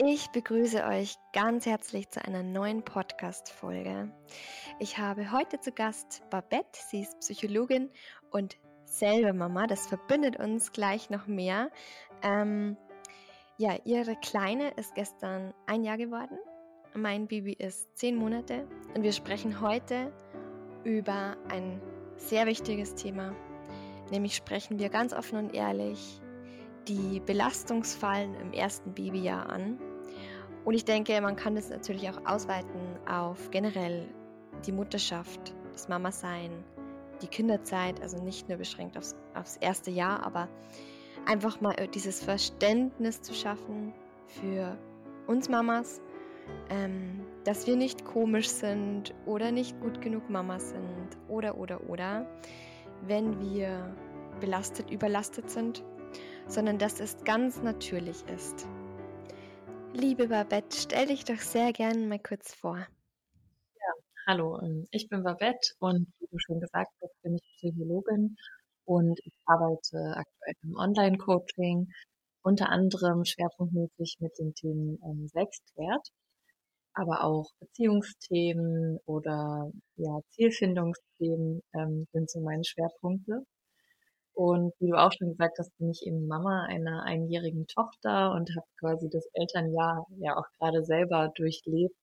Ich begrüße euch ganz herzlich zu einer neuen Podcast-Folge. Ich habe heute zu Gast Babette, sie ist Psychologin und selber Mama. Das verbindet uns gleich noch mehr. Ähm, ja, ihre Kleine ist gestern ein Jahr geworden. Mein Baby ist zehn Monate und wir sprechen heute über ein sehr wichtiges Thema. Nämlich sprechen wir ganz offen und ehrlich die Belastungsfallen im ersten Babyjahr an. Und ich denke, man kann das natürlich auch ausweiten auf generell die Mutterschaft, das Mama-Sein, die Kinderzeit, also nicht nur beschränkt aufs, aufs erste Jahr, aber einfach mal dieses Verständnis zu schaffen für uns Mamas, ähm, dass wir nicht komisch sind oder nicht gut genug Mama sind oder oder oder, wenn wir belastet, überlastet sind sondern dass es ganz natürlich ist. Liebe Babette, stell dich doch sehr gerne mal kurz vor. Ja, hallo, ähm, ich bin Babette und wie du schon gesagt hast, bin ich Psychologin und ich arbeite aktuell im Online-Coaching, unter anderem schwerpunktmäßig mit den Themen ähm, Selbstwert, aber auch Beziehungsthemen oder ja, Zielfindungsthemen ähm, sind so meine Schwerpunkte. Und wie du auch schon gesagt hast, bin ich eben Mama einer einjährigen Tochter und habe quasi das Elternjahr ja auch gerade selber durchlebt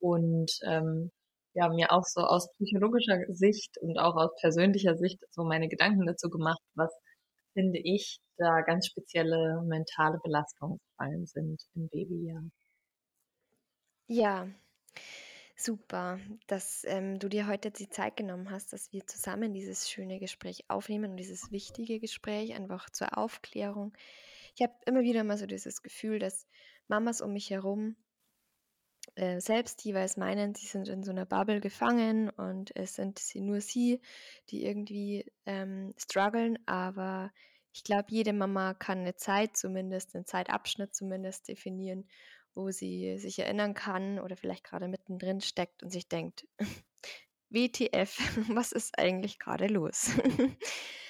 und ähm, ja, mir auch so aus psychologischer Sicht und auch aus persönlicher Sicht so meine Gedanken dazu gemacht, was finde ich da ganz spezielle mentale Belastungsfallen sind im Babyjahr. Ja, Super, dass ähm, du dir heute die Zeit genommen hast, dass wir zusammen dieses schöne Gespräch aufnehmen und dieses wichtige Gespräch einfach zur Aufklärung. Ich habe immer wieder mal so dieses Gefühl, dass Mamas um mich herum äh, selbst jeweils meinen, sie sind in so einer Bubble gefangen und es sind sie, nur sie, die irgendwie ähm, strugglen, aber ich glaube, jede Mama kann eine Zeit zumindest, einen Zeitabschnitt zumindest definieren, wo sie sich erinnern kann oder vielleicht gerade mittendrin steckt und sich denkt, WTF, was ist eigentlich gerade los? Mhm.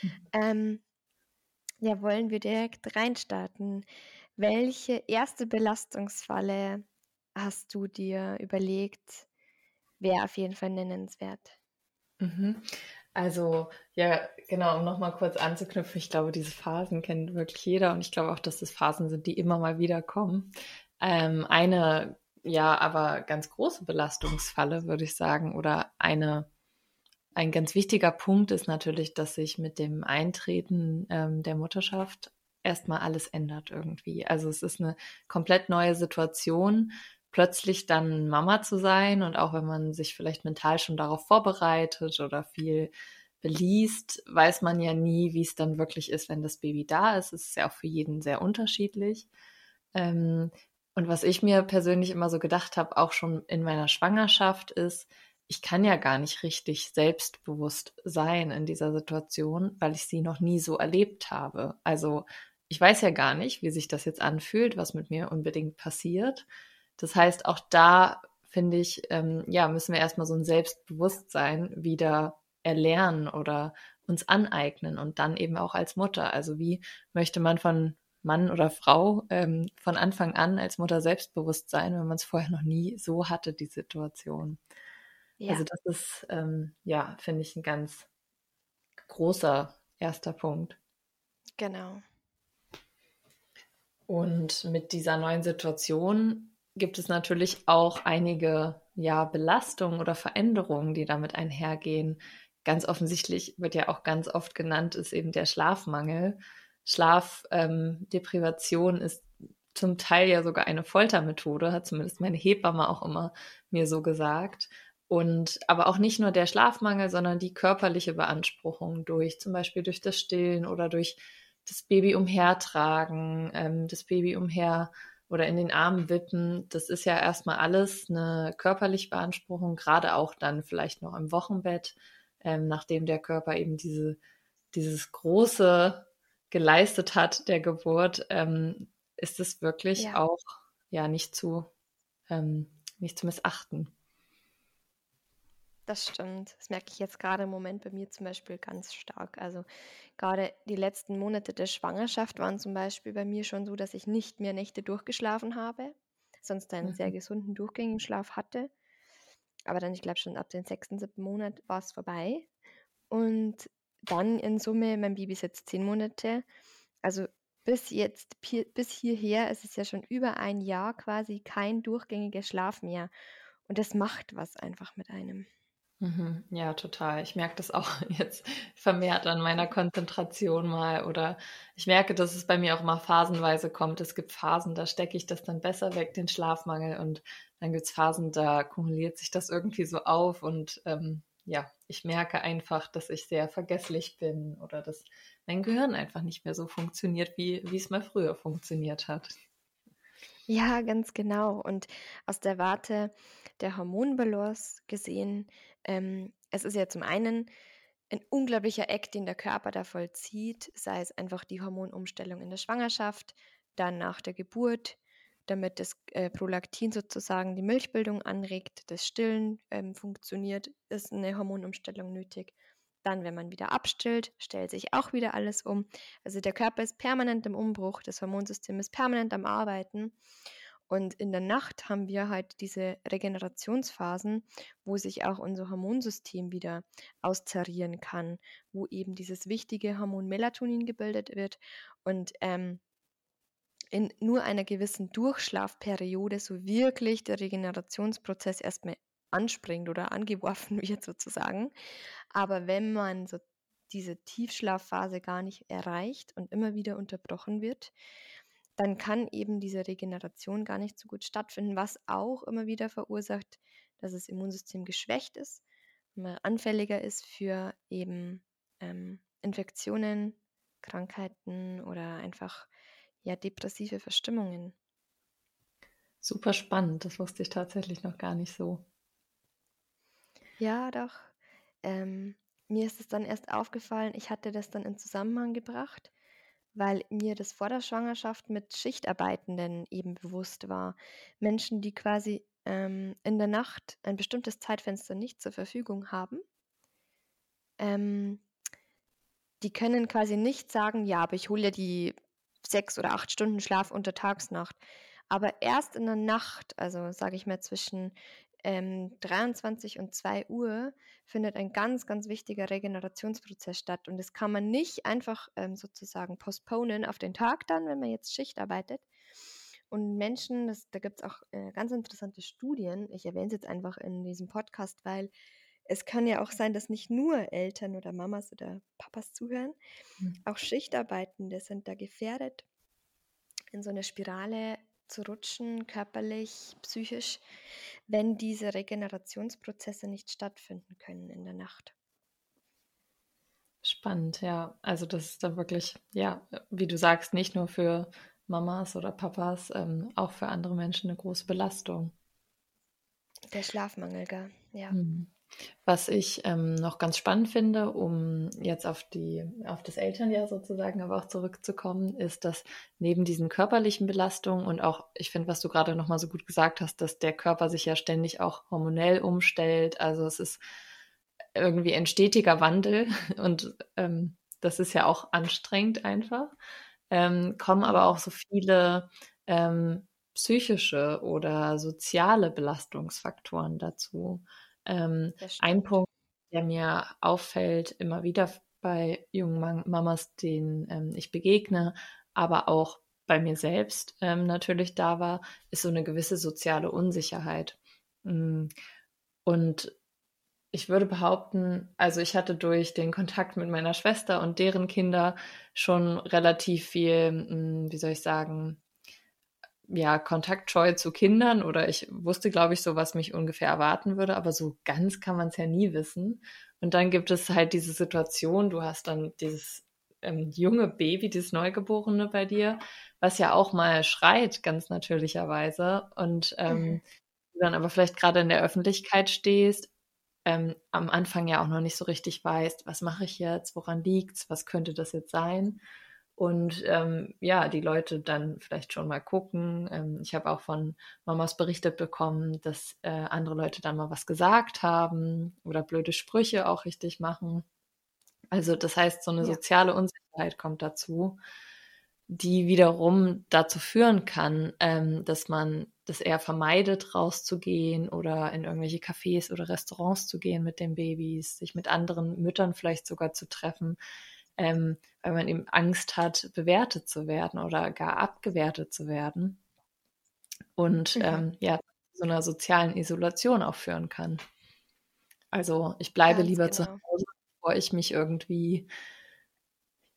ähm, ja, wollen wir direkt reinstarten. Welche erste Belastungsfalle hast du dir überlegt, wäre auf jeden Fall nennenswert? Mhm. Also, ja, genau, um nochmal kurz anzuknüpfen, ich glaube, diese Phasen kennt wirklich jeder und ich glaube auch, dass das Phasen sind, die immer mal wieder kommen. Ähm, eine, ja, aber ganz große Belastungsfalle, würde ich sagen, oder eine, ein ganz wichtiger Punkt ist natürlich, dass sich mit dem Eintreten ähm, der Mutterschaft erstmal alles ändert irgendwie. Also es ist eine komplett neue Situation, plötzlich dann Mama zu sein und auch wenn man sich vielleicht mental schon darauf vorbereitet oder viel beliest, weiß man ja nie, wie es dann wirklich ist, wenn das Baby da ist. Es ist ja auch für jeden sehr unterschiedlich. Ähm, und was ich mir persönlich immer so gedacht habe, auch schon in meiner Schwangerschaft, ist, ich kann ja gar nicht richtig selbstbewusst sein in dieser Situation, weil ich sie noch nie so erlebt habe. Also ich weiß ja gar nicht, wie sich das jetzt anfühlt, was mit mir unbedingt passiert. Das heißt, auch da finde ich, ähm, ja, müssen wir erstmal so ein Selbstbewusstsein wieder erlernen oder uns aneignen und dann eben auch als Mutter. Also wie möchte man von Mann oder Frau ähm, von Anfang an als Mutter selbstbewusst sein, wenn man es vorher noch nie so hatte, die Situation. Ja. Also das ist, ähm, ja, finde ich ein ganz großer erster Punkt. Genau. Und mit dieser neuen Situation gibt es natürlich auch einige ja, Belastungen oder Veränderungen, die damit einhergehen. Ganz offensichtlich wird ja auch ganz oft genannt, ist eben der Schlafmangel. Schlafdeprivation ähm, ist zum Teil ja sogar eine Foltermethode, hat zumindest meine Hebamme auch immer mir so gesagt. Und aber auch nicht nur der Schlafmangel, sondern die körperliche Beanspruchung durch zum Beispiel durch das Stillen oder durch das Baby umhertragen, ähm, das Baby umher oder in den Armen wippen. Das ist ja erstmal alles eine körperliche Beanspruchung, gerade auch dann vielleicht noch im Wochenbett, ähm, nachdem der Körper eben diese, dieses große geleistet hat, der Geburt, ähm, ist es wirklich ja. auch ja nicht zu ähm, nicht zu missachten. Das stimmt. Das merke ich jetzt gerade im Moment bei mir zum Beispiel ganz stark. Also gerade die letzten Monate der Schwangerschaft waren zum Beispiel bei mir schon so, dass ich nicht mehr Nächte durchgeschlafen habe, sonst einen sehr Mhm. gesunden, durchgängigen Schlaf hatte. Aber dann, ich glaube schon ab dem sechsten, siebten Monat war es vorbei. Und dann in Summe, mein Baby ist jetzt zehn Monate. Also bis jetzt, bis hierher ist es ja schon über ein Jahr quasi kein durchgängiger Schlaf mehr. Und das macht was einfach mit einem. Mhm. Ja, total. Ich merke das auch jetzt vermehrt an meiner Konzentration mal oder ich merke, dass es bei mir auch mal phasenweise kommt. Es gibt Phasen, da stecke ich das dann besser weg, den Schlafmangel, und dann gibt es Phasen, da kumuliert sich das irgendwie so auf und ähm, ja, ich merke einfach, dass ich sehr vergesslich bin oder dass mein Gehirn einfach nicht mehr so funktioniert, wie, wie es mal früher funktioniert hat. Ja, ganz genau. Und aus der Warte der Hormonbalance gesehen, ähm, es ist ja zum einen ein unglaublicher Act, den der Körper da vollzieht, sei es einfach die Hormonumstellung in der Schwangerschaft, dann nach der Geburt, damit das äh, Prolaktin sozusagen die Milchbildung anregt, das Stillen ähm, funktioniert, ist eine Hormonumstellung nötig. Dann, wenn man wieder abstillt, stellt sich auch wieder alles um. Also der Körper ist permanent im Umbruch, das Hormonsystem ist permanent am Arbeiten. Und in der Nacht haben wir halt diese Regenerationsphasen, wo sich auch unser Hormonsystem wieder austarieren kann, wo eben dieses wichtige Hormon Melatonin gebildet wird und ähm, in nur einer gewissen Durchschlafperiode so wirklich der Regenerationsprozess erstmal anspringt oder angeworfen wird sozusagen. Aber wenn man so diese Tiefschlafphase gar nicht erreicht und immer wieder unterbrochen wird, dann kann eben diese Regeneration gar nicht so gut stattfinden, was auch immer wieder verursacht, dass das Immunsystem geschwächt ist, man anfälliger ist für eben ähm, Infektionen, Krankheiten oder einfach ja depressive Verstimmungen. Super spannend, das wusste ich tatsächlich noch gar nicht so. Ja, doch. Ähm, mir ist es dann erst aufgefallen, ich hatte das dann in Zusammenhang gebracht, weil mir das vor der Schwangerschaft mit Schichtarbeitenden eben bewusst war. Menschen, die quasi ähm, in der Nacht ein bestimmtes Zeitfenster nicht zur Verfügung haben. Ähm, die können quasi nicht sagen, ja, aber ich hole ja die sechs oder acht Stunden Schlaf unter Tagsnacht. Aber erst in der Nacht, also sage ich mal zwischen ähm, 23 und 2 Uhr, findet ein ganz, ganz wichtiger Regenerationsprozess statt. Und das kann man nicht einfach ähm, sozusagen postponen auf den Tag dann, wenn man jetzt Schicht arbeitet. Und Menschen, das, da gibt es auch äh, ganz interessante Studien, ich erwähne es jetzt einfach in diesem Podcast, weil es kann ja auch sein, dass nicht nur Eltern oder Mamas oder Papas zuhören, Mhm. auch Schichtarbeitende sind da gefährdet, in so eine Spirale zu rutschen, körperlich, psychisch, wenn diese Regenerationsprozesse nicht stattfinden können in der Nacht. Spannend, ja. Also das ist dann wirklich, ja, wie du sagst, nicht nur für Mamas oder Papas, ähm, auch für andere Menschen eine große Belastung. Der Schlafmangel, gell? Ja. Mhm. Was ich ähm, noch ganz spannend finde, um jetzt auf die, auf das Elternjahr sozusagen aber auch zurückzukommen, ist, dass neben diesen körperlichen Belastungen und auch, ich finde, was du gerade nochmal so gut gesagt hast, dass der Körper sich ja ständig auch hormonell umstellt. Also es ist irgendwie ein stetiger Wandel und ähm, das ist ja auch anstrengend einfach. Ähm, kommen aber auch so viele ähm, psychische oder soziale Belastungsfaktoren dazu. Ähm, ein Punkt, der mir auffällt, immer wieder bei jungen Mamas, denen ähm, ich begegne, aber auch bei mir selbst ähm, natürlich da war, ist so eine gewisse soziale Unsicherheit. Mm. Und ich würde behaupten, also ich hatte durch den Kontakt mit meiner Schwester und deren Kinder schon relativ viel, mm, wie soll ich sagen, ja, Kontaktscheu zu Kindern oder ich wusste, glaube ich, so, was mich ungefähr erwarten würde, aber so ganz kann man es ja nie wissen. Und dann gibt es halt diese Situation, du hast dann dieses ähm, junge Baby, dieses Neugeborene bei dir, was ja auch mal schreit, ganz natürlicherweise. Und ähm, mhm. du dann aber vielleicht gerade in der Öffentlichkeit stehst, ähm, am Anfang ja auch noch nicht so richtig weißt, was mache ich jetzt, woran liegt's, was könnte das jetzt sein? Und ähm, ja, die Leute dann vielleicht schon mal gucken. Ähm, ich habe auch von Mamas berichtet bekommen, dass äh, andere Leute dann mal was gesagt haben oder blöde Sprüche auch richtig machen. Also das heißt, so eine ja. soziale Unsicherheit kommt dazu, die wiederum dazu führen kann, ähm, dass man das eher vermeidet, rauszugehen oder in irgendwelche Cafés oder Restaurants zu gehen mit den Babys, sich mit anderen Müttern vielleicht sogar zu treffen, ähm, weil man eben Angst hat, bewertet zu werden oder gar abgewertet zu werden. Und mhm. ähm, ja, so einer sozialen Isolation auch führen kann. Also ich bleibe Ganz lieber genau. zu Hause, bevor ich mich irgendwie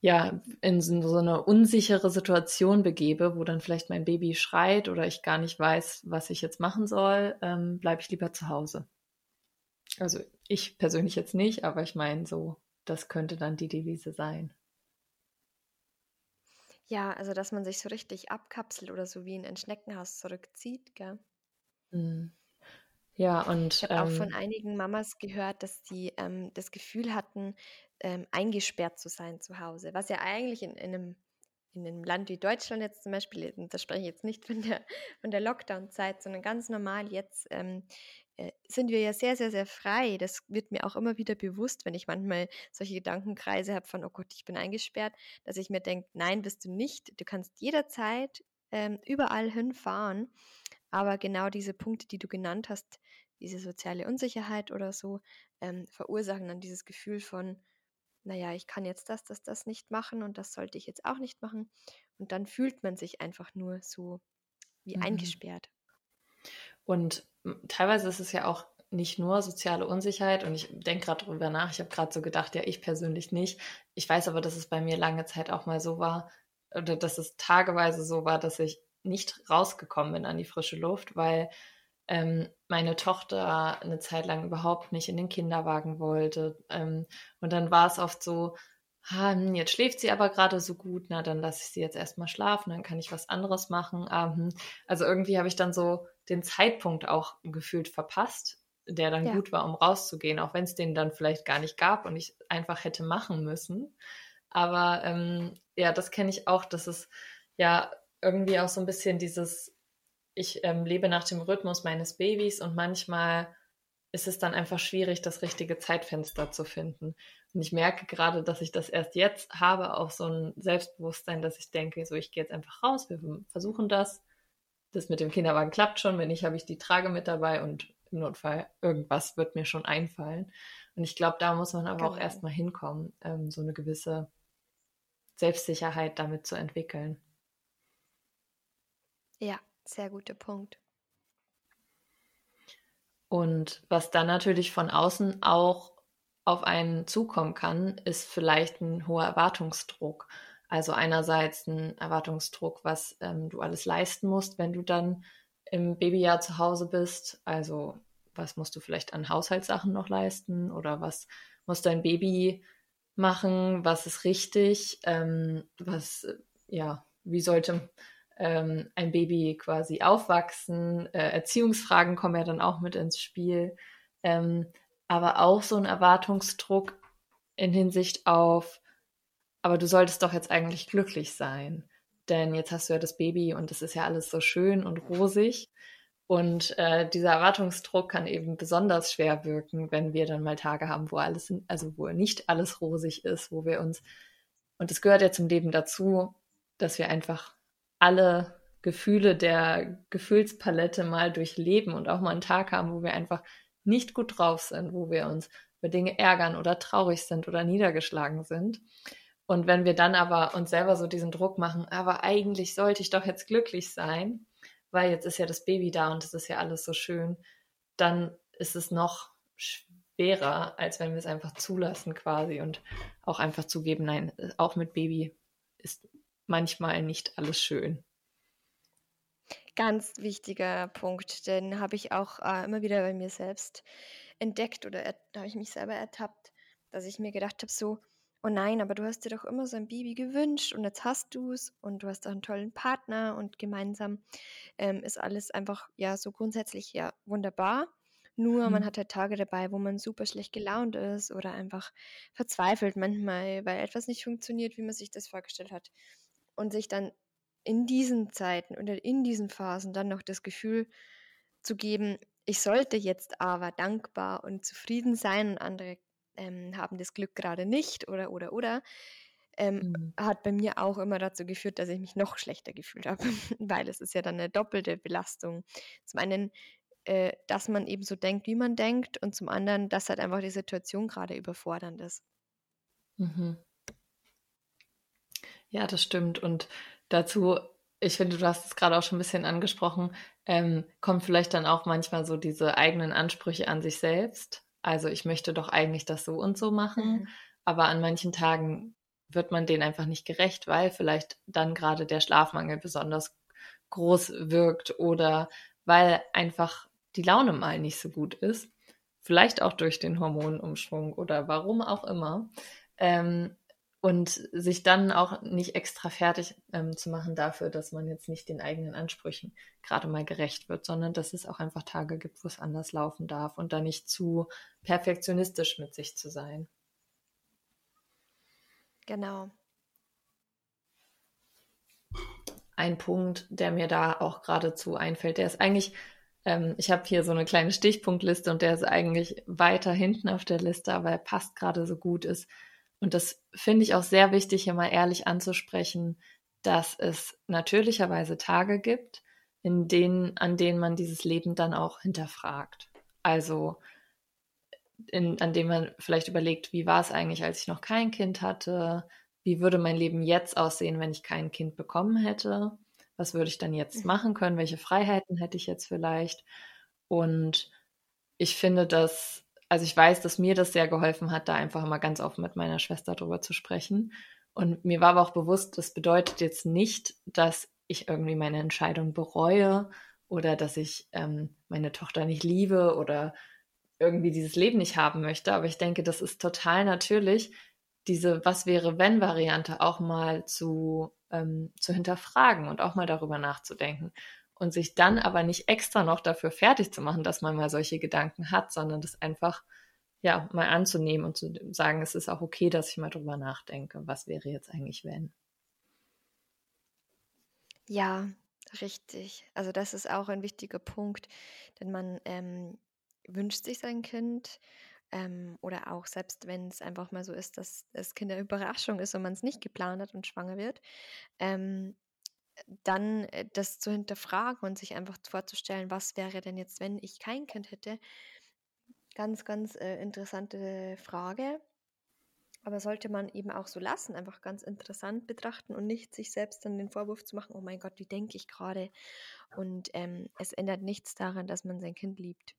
ja in so eine unsichere Situation begebe, wo dann vielleicht mein Baby schreit oder ich gar nicht weiß, was ich jetzt machen soll, ähm, bleibe ich lieber zu Hause. Also ich persönlich jetzt nicht, aber ich meine so das könnte dann die Devise sein. Ja, also dass man sich so richtig abkapselt oder so wie in ein Schneckenhaus zurückzieht, gell? Mhm. Ja, und Ich habe auch von ähm einigen Mamas gehört, dass sie ähm, das Gefühl hatten, ähm, eingesperrt zu sein zu Hause, was ja eigentlich in, in einem in einem Land wie Deutschland jetzt zum Beispiel, da spreche ich jetzt nicht von der, von der Lockdown-Zeit, sondern ganz normal jetzt ähm, äh, sind wir ja sehr, sehr, sehr frei. Das wird mir auch immer wieder bewusst, wenn ich manchmal solche Gedankenkreise habe von, oh Gott, ich bin eingesperrt, dass ich mir denke, nein, bist du nicht. Du kannst jederzeit ähm, überall hinfahren. Aber genau diese Punkte, die du genannt hast, diese soziale Unsicherheit oder so, ähm, verursachen dann dieses Gefühl von, naja, ich kann jetzt das, das, das nicht machen und das sollte ich jetzt auch nicht machen. Und dann fühlt man sich einfach nur so wie mhm. eingesperrt. Und teilweise ist es ja auch nicht nur soziale Unsicherheit und ich denke gerade darüber nach, ich habe gerade so gedacht, ja, ich persönlich nicht. Ich weiß aber, dass es bei mir lange Zeit auch mal so war, oder dass es tageweise so war, dass ich nicht rausgekommen bin an die frische Luft, weil ähm, meine Tochter eine Zeit lang überhaupt nicht in den Kinderwagen wollte. Ähm, und dann war es oft so, hm, jetzt schläft sie aber gerade so gut, na, dann lasse ich sie jetzt erstmal schlafen, dann kann ich was anderes machen. Ähm, also irgendwie habe ich dann so den Zeitpunkt auch gefühlt verpasst, der dann ja. gut war, um rauszugehen, auch wenn es den dann vielleicht gar nicht gab und ich einfach hätte machen müssen. Aber ähm, ja, das kenne ich auch, dass es ja irgendwie auch so ein bisschen dieses, ich ähm, lebe nach dem Rhythmus meines Babys und manchmal ist es dann einfach schwierig, das richtige Zeitfenster zu finden. Und ich merke gerade, dass ich das erst jetzt habe, auch so ein Selbstbewusstsein, dass ich denke, so ich gehe jetzt einfach raus, wir versuchen das das mit dem Kinderwagen klappt schon, wenn nicht, habe ich die Trage mit dabei und im Notfall irgendwas wird mir schon einfallen. Und ich glaube, da muss man aber genau. auch erstmal hinkommen, ähm, so eine gewisse Selbstsicherheit damit zu entwickeln. Ja, sehr guter Punkt. Und was dann natürlich von außen auch auf einen zukommen kann, ist vielleicht ein hoher Erwartungsdruck. Also einerseits ein Erwartungsdruck, was ähm, du alles leisten musst, wenn du dann im Babyjahr zu Hause bist. Also was musst du vielleicht an Haushaltssachen noch leisten oder was muss dein Baby machen, was ist richtig, ähm, was, ja, wie sollte ähm, ein Baby quasi aufwachsen. Äh, Erziehungsfragen kommen ja dann auch mit ins Spiel. Ähm, aber auch so ein Erwartungsdruck in Hinsicht auf, aber du solltest doch jetzt eigentlich glücklich sein. Denn jetzt hast du ja das Baby und es ist ja alles so schön und rosig. Und äh, dieser Erwartungsdruck kann eben besonders schwer wirken, wenn wir dann mal Tage haben, wo alles, also wo nicht alles rosig ist, wo wir uns, und es gehört ja zum Leben dazu, dass wir einfach alle Gefühle der Gefühlspalette mal durchleben und auch mal einen Tag haben, wo wir einfach nicht gut drauf sind, wo wir uns über Dinge ärgern oder traurig sind oder niedergeschlagen sind. Und wenn wir dann aber uns selber so diesen Druck machen, aber eigentlich sollte ich doch jetzt glücklich sein, weil jetzt ist ja das Baby da und es ist ja alles so schön, dann ist es noch schwerer, als wenn wir es einfach zulassen quasi und auch einfach zugeben, nein, auch mit Baby ist manchmal nicht alles schön. Ganz wichtiger Punkt, den habe ich auch äh, immer wieder bei mir selbst entdeckt oder da habe ich mich selber ertappt, dass ich mir gedacht habe, so, oh nein, aber du hast dir doch immer so ein Baby gewünscht und jetzt hast du es und du hast auch einen tollen Partner und gemeinsam ähm, ist alles einfach ja so grundsätzlich ja wunderbar. Nur man mhm. hat halt Tage dabei, wo man super schlecht gelaunt ist oder einfach verzweifelt manchmal, weil etwas nicht funktioniert, wie man sich das vorgestellt hat. Und sich dann in diesen Zeiten oder in diesen Phasen dann noch das Gefühl zu geben, ich sollte jetzt aber dankbar und zufrieden sein und andere ähm, haben das Glück gerade nicht oder oder oder, ähm, mhm. hat bei mir auch immer dazu geführt, dass ich mich noch schlechter gefühlt habe, weil es ist ja dann eine doppelte Belastung. Zum einen, äh, dass man eben so denkt, wie man denkt und zum anderen, dass halt einfach die Situation gerade überfordernd ist. Mhm. Ja, das stimmt. Und dazu, ich finde, du hast es gerade auch schon ein bisschen angesprochen, ähm, kommt vielleicht dann auch manchmal so diese eigenen Ansprüche an sich selbst. Also ich möchte doch eigentlich das so und so machen, mhm. aber an manchen Tagen wird man denen einfach nicht gerecht, weil vielleicht dann gerade der Schlafmangel besonders groß wirkt oder weil einfach die Laune mal nicht so gut ist. Vielleicht auch durch den Hormonumschwung oder warum auch immer. Ähm, und sich dann auch nicht extra fertig ähm, zu machen dafür, dass man jetzt nicht den eigenen Ansprüchen gerade mal gerecht wird, sondern dass es auch einfach Tage gibt, wo es anders laufen darf und da nicht zu perfektionistisch mit sich zu sein. Genau. Ein Punkt, der mir da auch geradezu einfällt, der ist eigentlich, ähm, ich habe hier so eine kleine Stichpunktliste und der ist eigentlich weiter hinten auf der Liste, aber er passt gerade so gut, ist, und das finde ich auch sehr wichtig, hier mal ehrlich anzusprechen, dass es natürlicherweise Tage gibt, in denen, an denen man dieses Leben dann auch hinterfragt. Also in, an dem man vielleicht überlegt, wie war es eigentlich, als ich noch kein Kind hatte? Wie würde mein Leben jetzt aussehen, wenn ich kein Kind bekommen hätte? Was würde ich dann jetzt mhm. machen können? Welche Freiheiten hätte ich jetzt vielleicht? Und ich finde das, also ich weiß, dass mir das sehr geholfen hat, da einfach mal ganz offen mit meiner Schwester drüber zu sprechen. Und mir war aber auch bewusst, das bedeutet jetzt nicht, dass ich irgendwie meine Entscheidung bereue oder dass ich ähm, meine Tochter nicht liebe oder irgendwie dieses Leben nicht haben möchte. Aber ich denke, das ist total natürlich, diese Was wäre wenn Variante auch mal zu, ähm, zu hinterfragen und auch mal darüber nachzudenken. Und sich dann aber nicht extra noch dafür fertig zu machen, dass man mal solche Gedanken hat, sondern das einfach ja mal anzunehmen und zu sagen, es ist auch okay, dass ich mal drüber nachdenke, was wäre jetzt eigentlich wenn. Ja, richtig. Also das ist auch ein wichtiger Punkt, denn man ähm, wünscht sich sein Kind. Ähm, oder auch selbst wenn es einfach mal so ist, dass das Kind eine Überraschung ist und man es nicht geplant hat und schwanger wird, ähm, dann äh, das zu hinterfragen und sich einfach vorzustellen, was wäre denn jetzt, wenn ich kein Kind hätte. Ganz, ganz äh, interessante Frage. Aber sollte man eben auch so lassen, einfach ganz interessant betrachten und nicht sich selbst dann den Vorwurf zu machen, oh mein Gott, wie denke ich gerade? Und ähm, es ändert nichts daran, dass man sein Kind liebt.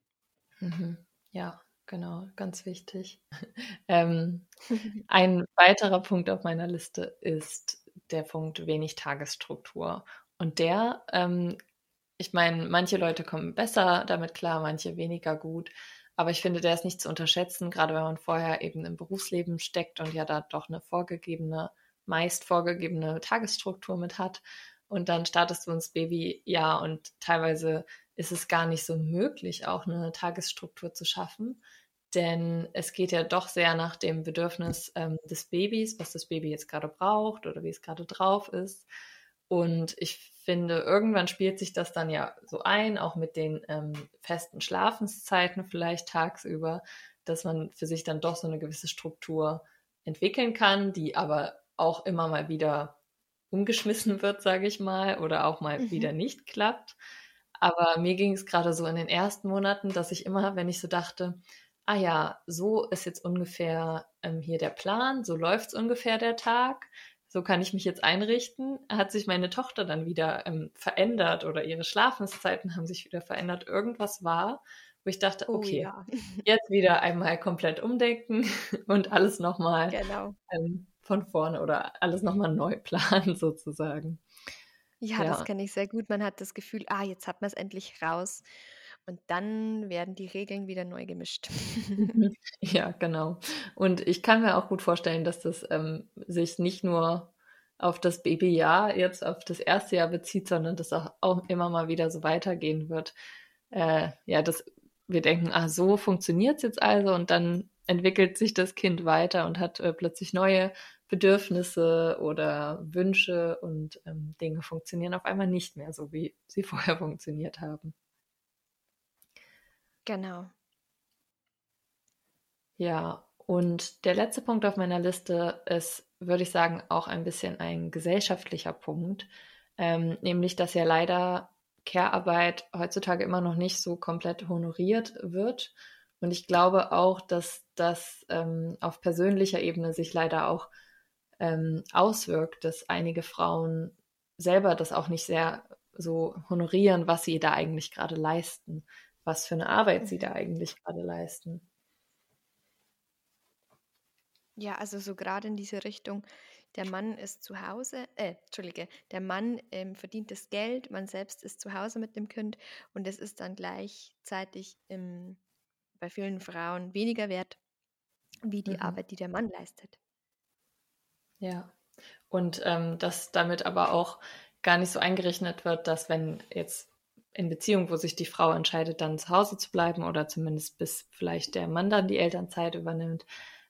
Mhm. Ja, genau, ganz wichtig. ähm, ein weiterer Punkt auf meiner Liste ist der Punkt wenig Tagesstruktur. Und der, ähm, ich meine, manche Leute kommen besser damit klar, manche weniger gut. Aber ich finde, der ist nicht zu unterschätzen, gerade wenn man vorher eben im Berufsleben steckt und ja da doch eine vorgegebene, meist vorgegebene Tagesstruktur mit hat. Und dann startest du ins Babyjahr und teilweise ist es gar nicht so möglich, auch eine Tagesstruktur zu schaffen. Denn es geht ja doch sehr nach dem Bedürfnis ähm, des Babys, was das Baby jetzt gerade braucht oder wie es gerade drauf ist. Und ich finde, irgendwann spielt sich das dann ja so ein, auch mit den ähm, festen Schlafenszeiten vielleicht tagsüber, dass man für sich dann doch so eine gewisse Struktur entwickeln kann, die aber auch immer mal wieder umgeschmissen wird, sage ich mal, oder auch mal mhm. wieder nicht klappt. Aber mir ging es gerade so in den ersten Monaten, dass ich immer, wenn ich so dachte, ah ja, so ist jetzt ungefähr ähm, hier der Plan, so läuft es ungefähr der Tag, so kann ich mich jetzt einrichten, hat sich meine Tochter dann wieder ähm, verändert oder ihre Schlafenszeiten haben sich wieder verändert. Irgendwas war, wo ich dachte, oh, okay, ja. jetzt wieder einmal komplett umdenken und alles nochmal genau. ähm, von vorne oder alles nochmal neu planen sozusagen. Ja, das kenne ich sehr gut. Man hat das Gefühl, ah, jetzt hat man es endlich raus. Und dann werden die Regeln wieder neu gemischt. Ja, genau. Und ich kann mir auch gut vorstellen, dass das ähm, sich nicht nur auf das Babyjahr, jetzt auf das erste Jahr bezieht, sondern dass auch, auch immer mal wieder so weitergehen wird. Äh, ja, das wir denken, ah, so funktioniert es jetzt also und dann entwickelt sich das Kind weiter und hat äh, plötzlich neue Bedürfnisse oder Wünsche und ähm, Dinge funktionieren auf einmal nicht mehr so, wie sie vorher funktioniert haben. Genau. Ja, und der letzte Punkt auf meiner Liste ist, würde ich sagen, auch ein bisschen ein gesellschaftlicher Punkt, ähm, nämlich dass ja leider Care-Arbeit heutzutage immer noch nicht so komplett honoriert wird. Und ich glaube auch, dass das ähm, auf persönlicher Ebene sich leider auch ähm, auswirkt, dass einige Frauen selber das auch nicht sehr so honorieren, was sie da eigentlich gerade leisten, was für eine Arbeit sie da mhm. eigentlich gerade leisten. Ja, also so gerade in diese Richtung, der Mann ist zu Hause, äh, Entschuldige, der Mann ähm, verdient das Geld, man selbst ist zu Hause mit dem Kind und es ist dann gleichzeitig im, bei vielen Frauen weniger wert wie die mhm. Arbeit, die der Mann leistet. Ja, und ähm, dass damit aber auch gar nicht so eingerechnet wird, dass wenn jetzt in Beziehung, wo sich die Frau entscheidet, dann zu Hause zu bleiben oder zumindest bis vielleicht der Mann dann die Elternzeit übernimmt,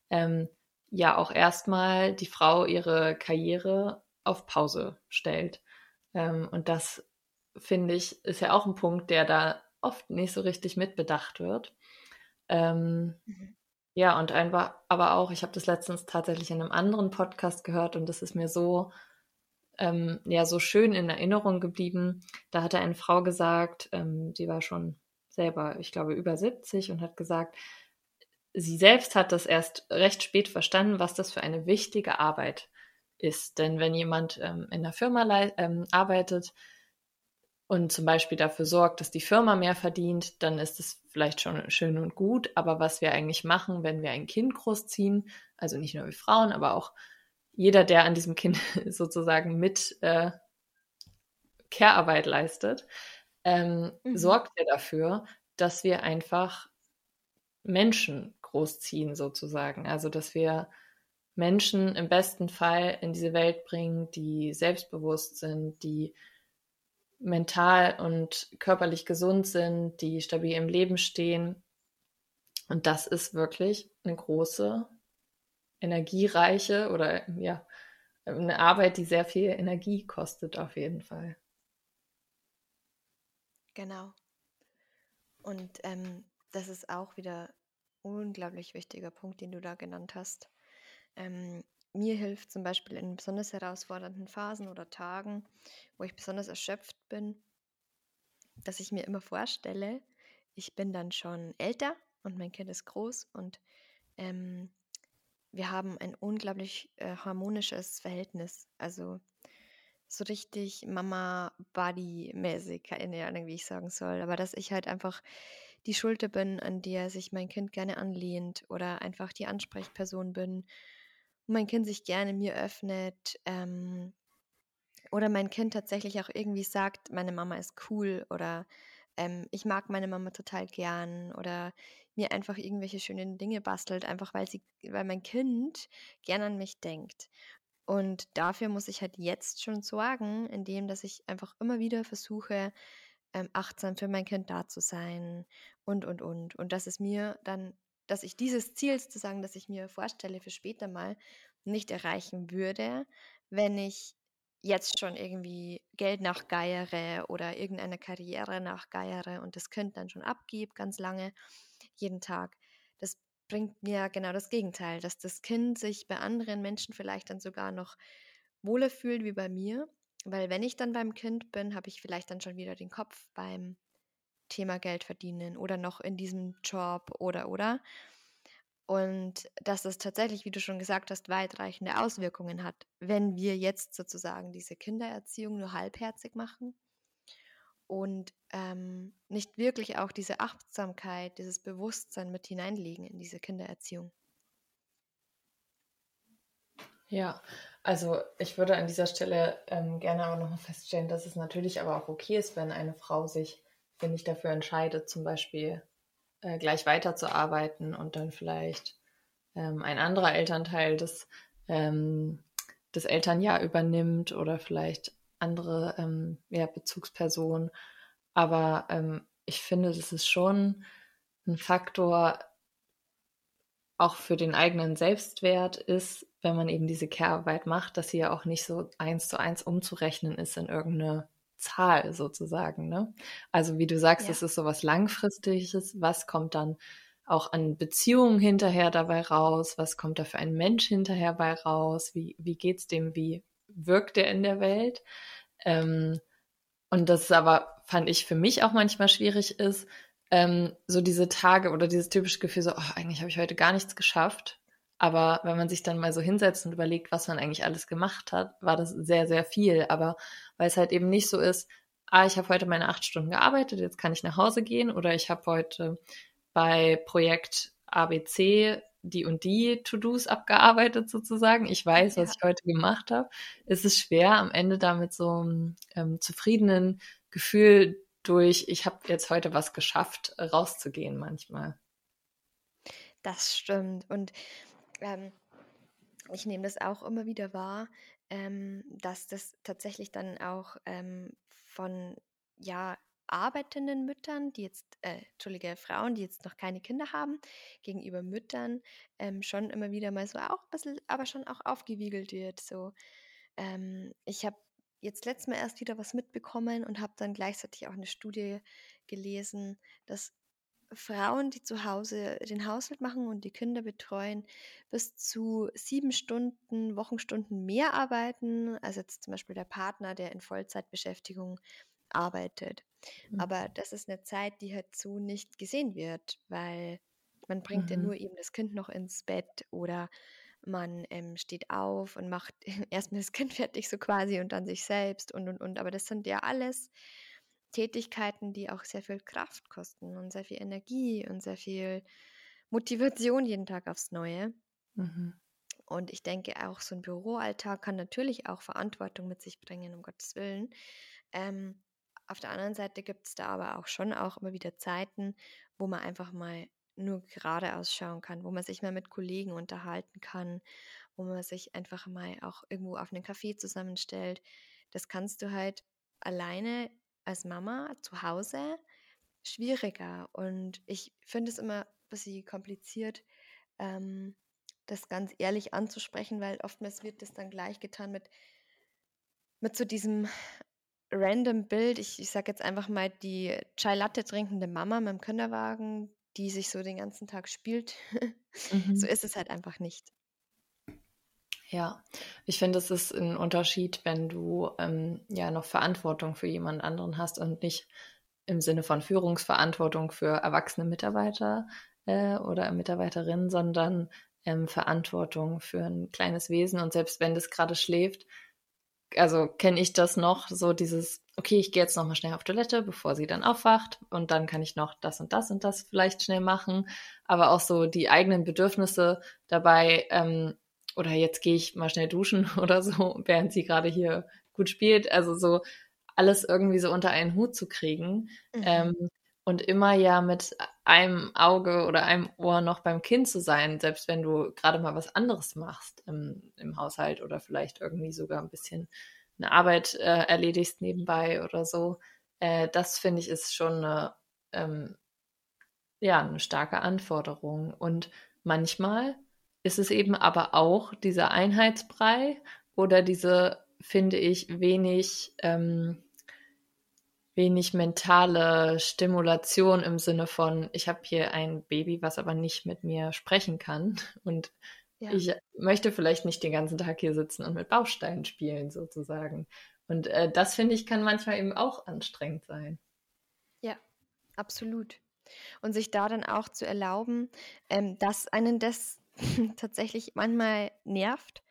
ähm, ja auch erstmal die Frau ihre Karriere auf Pause stellt. Ähm, und das finde ich, ist ja auch ein Punkt, der da oft nicht so richtig mitbedacht wird. Ähm, mhm. Ja, und einfach, aber auch, ich habe das letztens tatsächlich in einem anderen Podcast gehört und das ist mir so, ähm, ja, so schön in Erinnerung geblieben. Da hatte eine Frau gesagt, ähm, die war schon selber, ich glaube, über 70 und hat gesagt, sie selbst hat das erst recht spät verstanden, was das für eine wichtige Arbeit ist. Denn wenn jemand ähm, in einer Firma ähm, arbeitet, und zum Beispiel dafür sorgt, dass die Firma mehr verdient, dann ist es vielleicht schon schön und gut. Aber was wir eigentlich machen, wenn wir ein Kind großziehen, also nicht nur wir Frauen, aber auch jeder, der an diesem Kind sozusagen mit äh, Care-Arbeit leistet, ähm, mhm. sorgt er dafür, dass wir einfach Menschen großziehen sozusagen. Also dass wir Menschen im besten Fall in diese Welt bringen, die selbstbewusst sind, die mental und körperlich gesund sind, die stabil im Leben stehen. Und das ist wirklich eine große, energiereiche oder ja, eine Arbeit, die sehr viel Energie kostet, auf jeden Fall. Genau. Und ähm, das ist auch wieder unglaublich wichtiger Punkt, den du da genannt hast. Ähm, mir hilft zum Beispiel in besonders herausfordernden Phasen oder Tagen, wo ich besonders erschöpft bin, dass ich mir immer vorstelle, ich bin dann schon älter und mein Kind ist groß und ähm, wir haben ein unglaublich äh, harmonisches Verhältnis. Also so richtig Mama-Buddy-mäßig, keine Ahnung, wie ich sagen soll. Aber dass ich halt einfach die Schulter bin, an der sich mein Kind gerne anlehnt oder einfach die Ansprechperson bin mein Kind sich gerne mir öffnet ähm, oder mein Kind tatsächlich auch irgendwie sagt, meine Mama ist cool oder ähm, ich mag meine Mama total gern oder mir einfach irgendwelche schönen Dinge bastelt, einfach weil sie, weil mein Kind gern an mich denkt. Und dafür muss ich halt jetzt schon sorgen, indem dass ich einfach immer wieder versuche, ähm, achtsam für mein Kind da zu sein und und und. Und dass es mir dann dass ich dieses Ziel sozusagen, das ich mir vorstelle für später mal, nicht erreichen würde, wenn ich jetzt schon irgendwie Geld nachgeiere oder irgendeine Karriere nachgeiere und das Kind dann schon abgibt, ganz lange, jeden Tag. Das bringt mir genau das Gegenteil, dass das Kind sich bei anderen Menschen vielleicht dann sogar noch wohler fühlt wie bei mir, weil wenn ich dann beim Kind bin, habe ich vielleicht dann schon wieder den Kopf beim Thema Geld verdienen oder noch in diesem Job oder oder. Und dass es tatsächlich, wie du schon gesagt hast, weitreichende Auswirkungen hat, wenn wir jetzt sozusagen diese Kindererziehung nur halbherzig machen und ähm, nicht wirklich auch diese Achtsamkeit, dieses Bewusstsein mit hineinlegen in diese Kindererziehung. Ja, also ich würde an dieser Stelle ähm, gerne aber nochmal feststellen, dass es natürlich aber auch okay ist, wenn eine Frau sich wenn ich dafür entscheide, zum Beispiel äh, gleich weiterzuarbeiten und dann vielleicht ähm, ein anderer Elternteil das, ähm, das Elternjahr übernimmt oder vielleicht andere ähm, ja, Bezugspersonen. Aber ähm, ich finde, das ist schon ein Faktor auch für den eigenen Selbstwert ist, wenn man eben diese Care-Arbeit macht, dass sie ja auch nicht so eins zu eins umzurechnen ist in irgendeine Zahl sozusagen. Ne? Also wie du sagst, es ist so was Langfristiges. Was kommt dann auch an Beziehungen hinterher dabei raus? Was kommt da für ein Mensch hinterher bei raus? Wie, wie geht's dem? Wie wirkt er in der Welt? Ähm, und das aber, fand ich, für mich auch manchmal schwierig ist, ähm, so diese Tage oder dieses typische Gefühl, so, oh, eigentlich habe ich heute gar nichts geschafft. Aber wenn man sich dann mal so hinsetzt und überlegt, was man eigentlich alles gemacht hat, war das sehr, sehr viel. Aber weil es halt eben nicht so ist, ah, ich habe heute meine acht Stunden gearbeitet, jetzt kann ich nach Hause gehen oder ich habe heute bei Projekt ABC die und die To-Dos abgearbeitet sozusagen. Ich weiß, was ja. ich heute gemacht habe. Es ist schwer, am Ende damit so einem ähm, zufriedenen Gefühl durch, ich habe jetzt heute was geschafft, rauszugehen manchmal. Das stimmt. Und ähm, ich nehme das auch immer wieder wahr, ähm, dass das tatsächlich dann auch ähm, von ja, arbeitenden Müttern, die jetzt, äh, Entschuldige, Frauen, die jetzt noch keine Kinder haben, gegenüber Müttern ähm, schon immer wieder mal so auch ein bisschen, aber schon auch aufgewiegelt wird. So, ähm, ich habe jetzt letztes Mal erst wieder was mitbekommen und habe dann gleichzeitig auch eine Studie gelesen, dass Frauen, die zu Hause den Haushalt machen und die Kinder betreuen, bis zu sieben Stunden, Wochenstunden mehr arbeiten, als jetzt zum Beispiel der Partner, der in Vollzeitbeschäftigung arbeitet. Mhm. Aber das ist eine Zeit, die halt so nicht gesehen wird, weil man bringt mhm. ja nur eben das Kind noch ins Bett oder man ähm, steht auf und macht erstmal das Kind fertig so quasi und dann sich selbst und und und. Aber das sind ja alles Tätigkeiten, die auch sehr viel Kraft kosten und sehr viel Energie und sehr viel Motivation jeden Tag aufs Neue. Mhm. Und ich denke auch, so ein Büroalltag kann natürlich auch Verantwortung mit sich bringen, um Gottes Willen. Ähm, auf der anderen Seite gibt es da aber auch schon auch immer wieder Zeiten, wo man einfach mal nur geradeaus schauen kann, wo man sich mal mit Kollegen unterhalten kann, wo man sich einfach mal auch irgendwo auf einen Café zusammenstellt. Das kannst du halt alleine als Mama zu Hause schwieriger. Und ich finde es immer ein bisschen kompliziert, ähm, das ganz ehrlich anzusprechen, weil oftmals wird das dann gleich getan mit, mit so diesem random Bild. Ich, ich sage jetzt einfach mal die Chai Latte trinkende Mama mit dem Kinderwagen, die sich so den ganzen Tag spielt. Mhm. So ist es halt einfach nicht. Ja, ich finde, es ist ein Unterschied, wenn du ähm, ja noch Verantwortung für jemand anderen hast und nicht im Sinne von Führungsverantwortung für erwachsene Mitarbeiter äh, oder Mitarbeiterinnen, sondern ähm, Verantwortung für ein kleines Wesen. Und selbst wenn das gerade schläft, also kenne ich das noch, so dieses, okay, ich gehe jetzt noch mal schnell auf Toilette, bevor sie dann aufwacht und dann kann ich noch das und das und das vielleicht schnell machen, aber auch so die eigenen Bedürfnisse dabei ähm, oder jetzt gehe ich mal schnell duschen oder so, während sie gerade hier gut spielt. Also so alles irgendwie so unter einen Hut zu kriegen. Mhm. Ähm, und immer ja mit einem Auge oder einem Ohr noch beim Kind zu sein, selbst wenn du gerade mal was anderes machst im, im Haushalt oder vielleicht irgendwie sogar ein bisschen eine Arbeit äh, erledigst nebenbei oder so. Äh, das finde ich ist schon eine, ähm, ja, eine starke Anforderung. Und manchmal ist es eben aber auch dieser Einheitsbrei oder diese, finde ich, wenig, ähm, wenig mentale Stimulation im Sinne von, ich habe hier ein Baby, was aber nicht mit mir sprechen kann und ja. ich möchte vielleicht nicht den ganzen Tag hier sitzen und mit Bausteinen spielen sozusagen. Und äh, das finde ich kann manchmal eben auch anstrengend sein. Ja, absolut. Und sich da dann auch zu erlauben, ähm, dass einen das tatsächlich manchmal nervt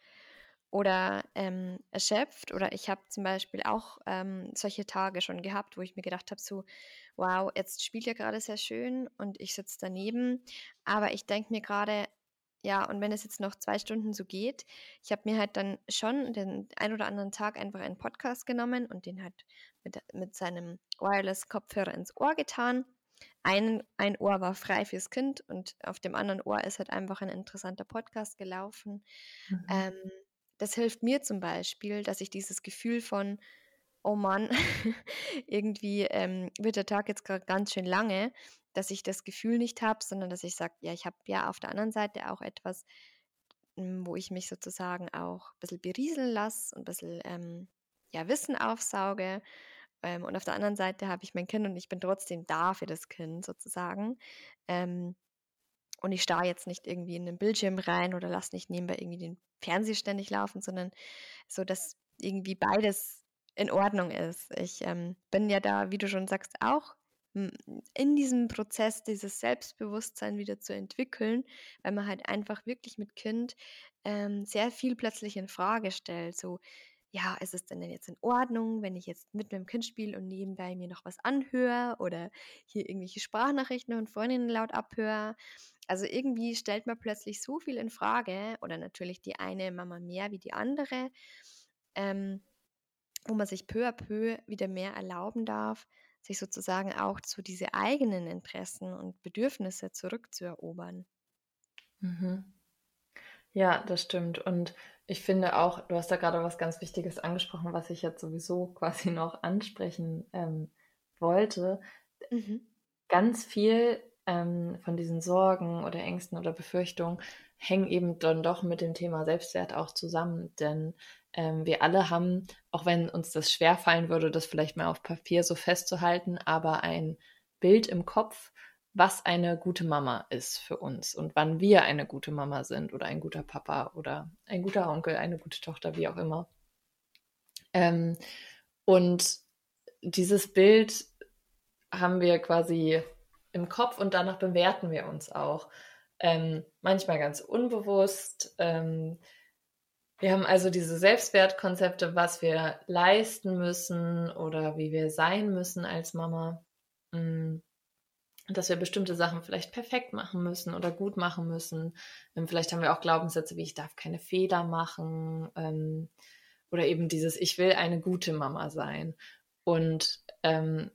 oder ähm, erschöpft. Oder ich habe zum Beispiel auch ähm, solche Tage schon gehabt, wo ich mir gedacht habe, so, wow, jetzt spielt ihr gerade sehr schön und ich sitze daneben. Aber ich denke mir gerade, ja, und wenn es jetzt noch zwei Stunden so geht, ich habe mir halt dann schon den ein oder anderen Tag einfach einen Podcast genommen und den halt mit, mit seinem Wireless-Kopfhörer ins Ohr getan ein, ein Ohr war frei fürs Kind und auf dem anderen Ohr ist halt einfach ein interessanter Podcast gelaufen. Mhm. Ähm, das hilft mir zum Beispiel, dass ich dieses Gefühl von, oh Mann, irgendwie ähm, wird der Tag jetzt gerade ganz schön lange, dass ich das Gefühl nicht habe, sondern dass ich sage, ja, ich habe ja auf der anderen Seite auch etwas, hm, wo ich mich sozusagen auch ein bisschen berieseln lasse und ein bisschen ähm, ja, Wissen aufsauge. Ähm, und auf der anderen Seite habe ich mein Kind und ich bin trotzdem da für das Kind sozusagen. Ähm, und ich starre jetzt nicht irgendwie in den Bildschirm rein oder lasse nicht nebenbei irgendwie den Fernseher ständig laufen, sondern so, dass irgendwie beides in Ordnung ist. Ich ähm, bin ja da, wie du schon sagst, auch in diesem Prozess dieses Selbstbewusstsein wieder zu entwickeln, weil man halt einfach wirklich mit Kind ähm, sehr viel plötzlich in Frage stellt. So, ja, ist es denn jetzt in Ordnung, wenn ich jetzt mit meinem Kind spiele und nebenbei mir noch was anhöre oder hier irgendwelche Sprachnachrichten und Freundinnen laut abhöre? Also irgendwie stellt man plötzlich so viel in Frage oder natürlich die eine Mama mehr wie die andere, ähm, wo man sich peu à peu wieder mehr erlauben darf, sich sozusagen auch zu diese eigenen Interessen und Bedürfnisse zurückzuerobern. Mhm. Ja, das stimmt. Und ich finde auch, du hast da gerade was ganz Wichtiges angesprochen, was ich jetzt sowieso quasi noch ansprechen ähm, wollte. Mhm. Ganz viel ähm, von diesen Sorgen oder Ängsten oder Befürchtungen hängen eben dann doch mit dem Thema Selbstwert auch zusammen. Denn ähm, wir alle haben, auch wenn uns das schwerfallen würde, das vielleicht mal auf Papier so festzuhalten, aber ein Bild im Kopf, was eine gute Mama ist für uns und wann wir eine gute Mama sind oder ein guter Papa oder ein guter Onkel, eine gute Tochter, wie auch immer. Ähm, und dieses Bild haben wir quasi im Kopf und danach bewerten wir uns auch. Ähm, manchmal ganz unbewusst. Ähm, wir haben also diese Selbstwertkonzepte, was wir leisten müssen oder wie wir sein müssen als Mama. Mm, dass wir bestimmte Sachen vielleicht perfekt machen müssen oder gut machen müssen. Ähm, vielleicht haben wir auch Glaubenssätze wie ich darf keine Fehler machen ähm, oder eben dieses ich will eine gute Mama sein. Und ähm,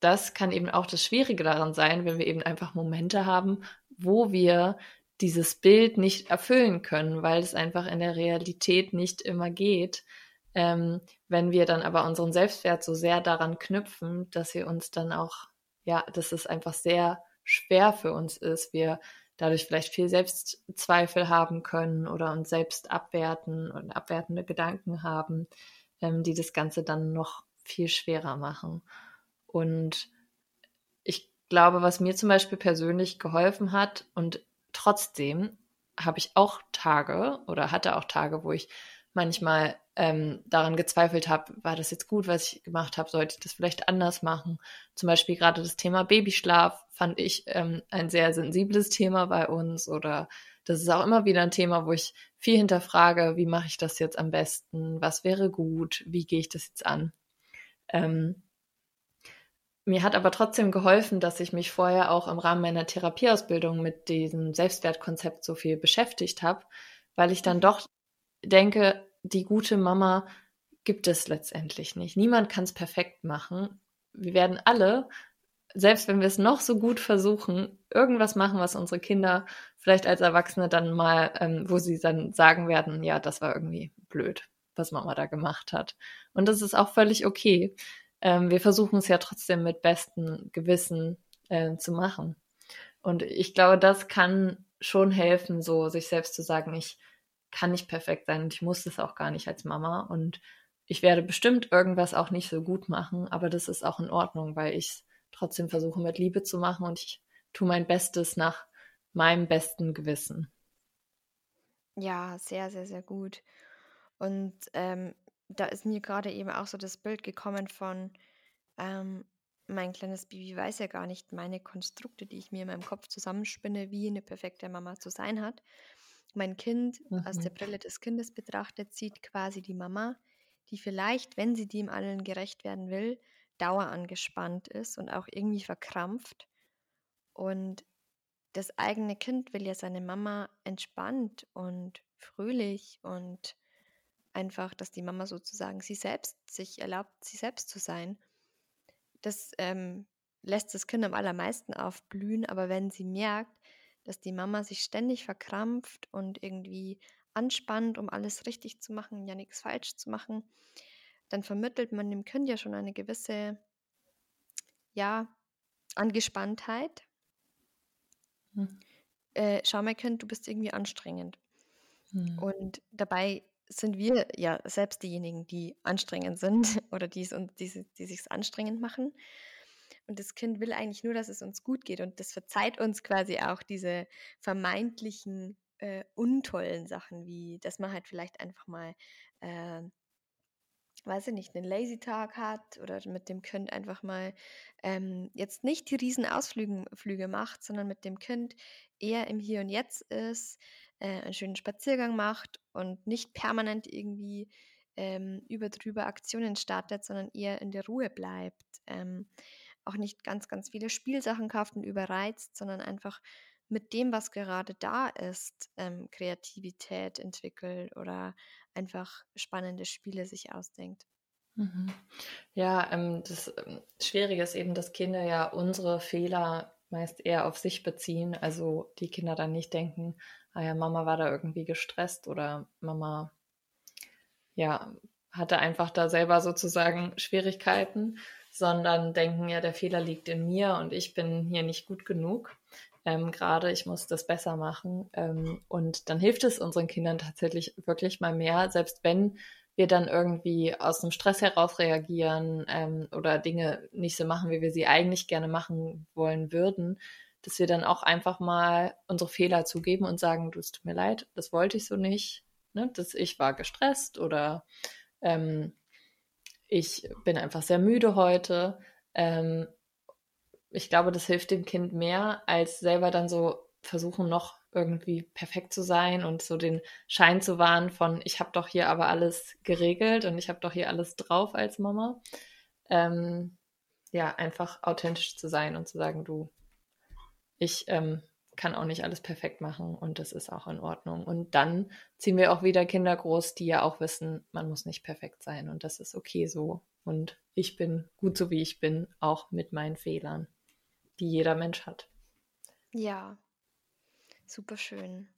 das kann eben auch das Schwierige daran sein, wenn wir eben einfach Momente haben, wo wir dieses Bild nicht erfüllen können, weil es einfach in der Realität nicht immer geht. Ähm, wenn wir dann aber unseren Selbstwert so sehr daran knüpfen, dass wir uns dann auch, ja, dass es einfach sehr schwer für uns ist, wir dadurch vielleicht viel Selbstzweifel haben können oder uns selbst abwerten und abwertende Gedanken haben, ähm, die das Ganze dann noch viel schwerer machen. Und ich glaube, was mir zum Beispiel persönlich geholfen hat und trotzdem habe ich auch Tage oder hatte auch Tage, wo ich manchmal ähm, daran gezweifelt habe, war das jetzt gut, was ich gemacht habe, sollte ich das vielleicht anders machen. Zum Beispiel gerade das Thema Babyschlaf fand ich ähm, ein sehr sensibles Thema bei uns oder das ist auch immer wieder ein Thema, wo ich viel hinterfrage, wie mache ich das jetzt am besten, was wäre gut, wie gehe ich das jetzt an. Ähm, mir hat aber trotzdem geholfen, dass ich mich vorher auch im Rahmen meiner Therapieausbildung mit diesem Selbstwertkonzept so viel beschäftigt habe, weil ich dann mhm. doch denke, die gute Mama gibt es letztendlich nicht. Niemand kann es perfekt machen. Wir werden alle, selbst wenn wir es noch so gut versuchen, irgendwas machen, was unsere Kinder vielleicht als Erwachsene dann mal, ähm, wo sie dann sagen werden, ja, das war irgendwie blöd, was Mama da gemacht hat. Und das ist auch völlig okay ähm, wir versuchen es ja trotzdem mit bestem Gewissen äh, zu machen. Und ich glaube, das kann schon helfen, so sich selbst zu sagen, ich kann nicht perfekt sein und ich muss es auch gar nicht als Mama und ich werde bestimmt irgendwas auch nicht so gut machen, aber das ist auch in Ordnung, weil ich es trotzdem versuche mit Liebe zu machen und ich tue mein Bestes nach meinem besten Gewissen. Ja, sehr, sehr, sehr gut. Und ähm, da ist mir gerade eben auch so das Bild gekommen von, ähm, mein kleines Baby weiß ja gar nicht meine Konstrukte, die ich mir in meinem Kopf zusammenspinne, wie eine perfekte Mama zu sein hat. Mein Kind aus der mhm. Brille des Kindes betrachtet, sieht quasi die Mama, die vielleicht, wenn sie dem allen gerecht werden will, dauerangespannt ist und auch irgendwie verkrampft. Und das eigene Kind will ja seine Mama entspannt und fröhlich und einfach, dass die Mama sozusagen sie selbst sich erlaubt, sie selbst zu sein. Das ähm, lässt das Kind am allermeisten aufblühen, aber wenn sie merkt, dass die Mama sich ständig verkrampft und irgendwie anspannt, um alles richtig zu machen, ja nichts falsch zu machen, dann vermittelt man dem Kind ja schon eine gewisse, ja, Angespanntheit. Hm. Äh, schau mal, Kind, du bist irgendwie anstrengend. Hm. Und dabei sind wir ja selbst diejenigen, die anstrengend sind oder die, die, die sich anstrengend machen. Und das Kind will eigentlich nur, dass es uns gut geht. Und das verzeiht uns quasi auch diese vermeintlichen äh, untollen Sachen, wie dass man halt vielleicht einfach mal, äh, weiß ich nicht, einen Lazy-Tag hat oder mit dem Kind einfach mal ähm, jetzt nicht die riesen Ausflüge macht, sondern mit dem Kind eher im Hier und Jetzt ist, äh, einen schönen Spaziergang macht und nicht permanent irgendwie ähm, über drüber Aktionen startet, sondern eher in der Ruhe bleibt. Ähm, auch nicht ganz, ganz viele Spielsachen kauft und überreizt, sondern einfach mit dem, was gerade da ist, ähm, Kreativität entwickelt oder einfach spannende Spiele sich ausdenkt. Mhm. Ja, ähm, das ähm, Schwierige ist eben, dass Kinder ja unsere Fehler meist eher auf sich beziehen. Also die Kinder dann nicht denken, ah ja, Mama war da irgendwie gestresst oder Mama, ja, hatte einfach da selber sozusagen Schwierigkeiten, sondern denken ja, der Fehler liegt in mir und ich bin hier nicht gut genug. Ähm, Gerade ich muss das besser machen. Ähm, und dann hilft es unseren Kindern tatsächlich wirklich mal mehr, selbst wenn wir dann irgendwie aus dem Stress heraus reagieren ähm, oder Dinge nicht so machen, wie wir sie eigentlich gerne machen wollen würden, dass wir dann auch einfach mal unsere Fehler zugeben und sagen, du, es tut mir leid, das wollte ich so nicht, ne? dass ich war gestresst oder ähm, ich bin einfach sehr müde heute. Ähm, ich glaube, das hilft dem Kind mehr, als selber dann so versuchen, noch irgendwie perfekt zu sein und so den Schein zu wahren von, ich habe doch hier aber alles geregelt und ich habe doch hier alles drauf als Mama. Ähm, ja, einfach authentisch zu sein und zu sagen, du, ich ähm, kann auch nicht alles perfekt machen und das ist auch in Ordnung. Und dann ziehen wir auch wieder Kinder groß, die ja auch wissen, man muss nicht perfekt sein und das ist okay so. Und ich bin gut so, wie ich bin, auch mit meinen Fehlern, die jeder Mensch hat. Ja, super schön.